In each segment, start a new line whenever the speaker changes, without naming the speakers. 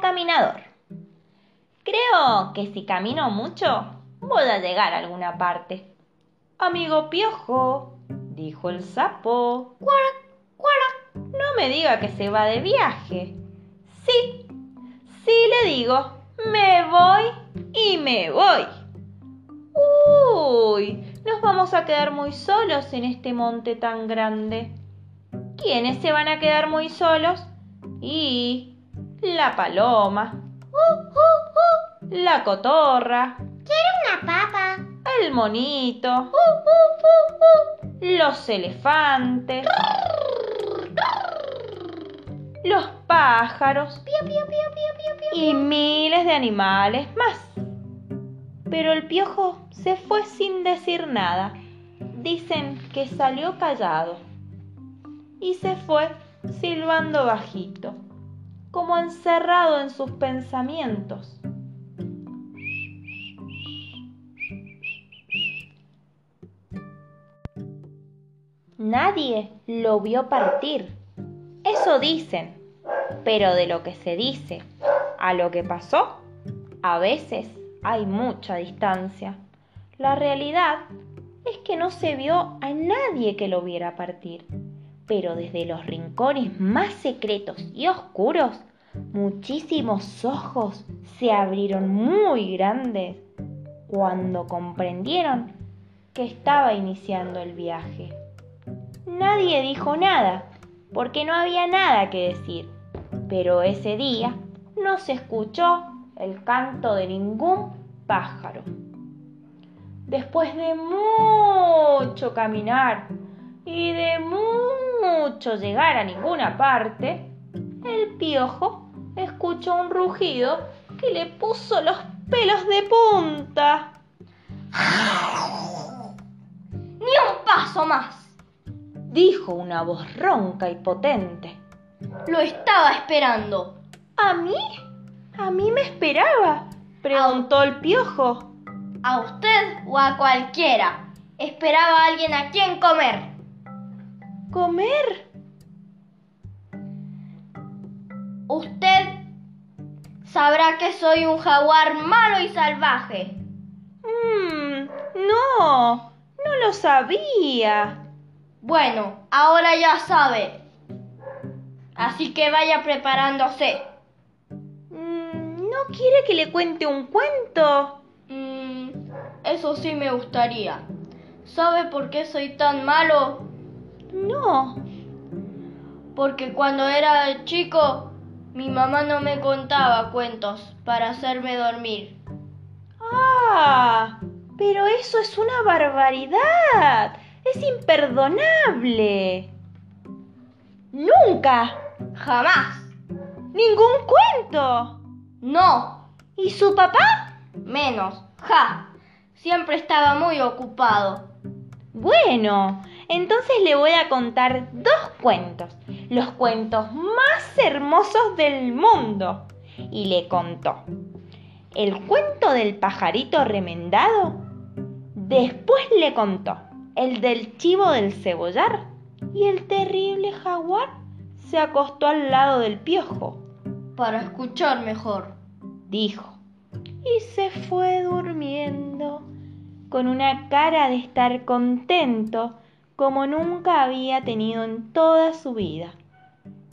caminador. Creo que si camino mucho voy a llegar a alguna parte. Amigo piojo, dijo el sapo.
¡Cuac, cuac!
No me diga que se va de viaje. Sí, sí le digo, me voy y me voy. Uy, nos vamos a quedar muy solos en este monte tan grande. ¿Quiénes se van a quedar muy solos? Y la paloma,
¡Uh, uh, uh!
la cotorra,
¡Quiero una papa!
el monito, los elefantes, los pájaros
¡Pío, pío, pío, pío, pío, pío!
y miles de animales más. Pero el piojo se fue sin decir nada. Dicen que salió callado y se fue silbando bajito, como encerrado en sus pensamientos. Nadie lo vio partir. Eso dicen. Pero de lo que se dice a lo que pasó, a veces hay mucha distancia. La realidad es que no se vio a nadie que lo viera partir. Pero desde los rincones más secretos y oscuros, muchísimos ojos se abrieron muy grandes cuando comprendieron que estaba iniciando el viaje. Nadie dijo nada, porque no había nada que decir, pero ese día no se escuchó el canto de ningún pájaro. Después de mucho caminar y de mucho llegar a ninguna parte, el piojo escuchó un rugido que le puso los pelos de punta.
¡Ni un paso más!
Dijo una voz ronca y potente.
Lo estaba esperando.
¿A mí? ¿A mí me esperaba? Preguntó el piojo.
¿A usted o a cualquiera? Esperaba a alguien a quien comer.
¿Comer?
Usted sabrá que soy un jaguar malo y salvaje.
Mmm, no, no lo sabía.
Bueno, ahora ya sabe. Así que vaya preparándose.
Mm, ¿No quiere que le cuente un cuento?
Mm, eso sí me gustaría. ¿Sabe por qué soy tan malo?
No.
Porque cuando era chico, mi mamá no me contaba cuentos para hacerme dormir.
Ah, pero eso es una barbaridad. Es imperdonable. Nunca.
Jamás.
Ningún cuento.
No.
¿Y su papá?
Menos. Ja. Siempre estaba muy ocupado.
Bueno, entonces le voy a contar dos cuentos, los cuentos más hermosos del mundo. Y le contó el cuento del pajarito remendado. Después le contó el del chivo del cebollar. Y el terrible jaguar se acostó al lado del piojo,
Para escuchar mejor.
dijo. Y se fue durmiendo con una cara de estar contento como nunca había tenido en toda su vida.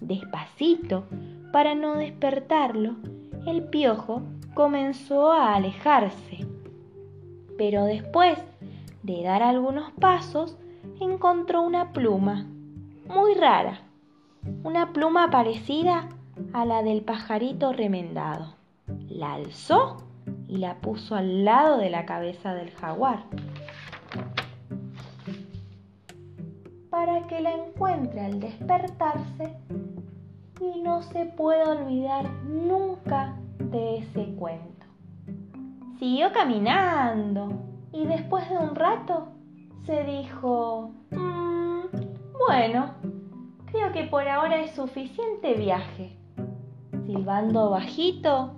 Despacito, para no despertarlo, el piojo comenzó a alejarse. Pero después de dar algunos pasos, encontró una pluma muy rara, una pluma parecida a la del pajarito remendado. La alzó y la puso al lado de la cabeza del jaguar. Para que la encuentre al despertarse y no se pueda olvidar nunca de ese cuento. Siguió caminando y después de un rato se dijo, "Mm, bueno, creo que por ahora es suficiente viaje. Silbando bajito,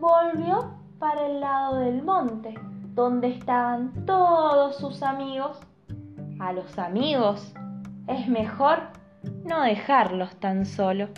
volvió para el lado del monte, donde estaban todos sus amigos. A los amigos es mejor no dejarlos tan solo.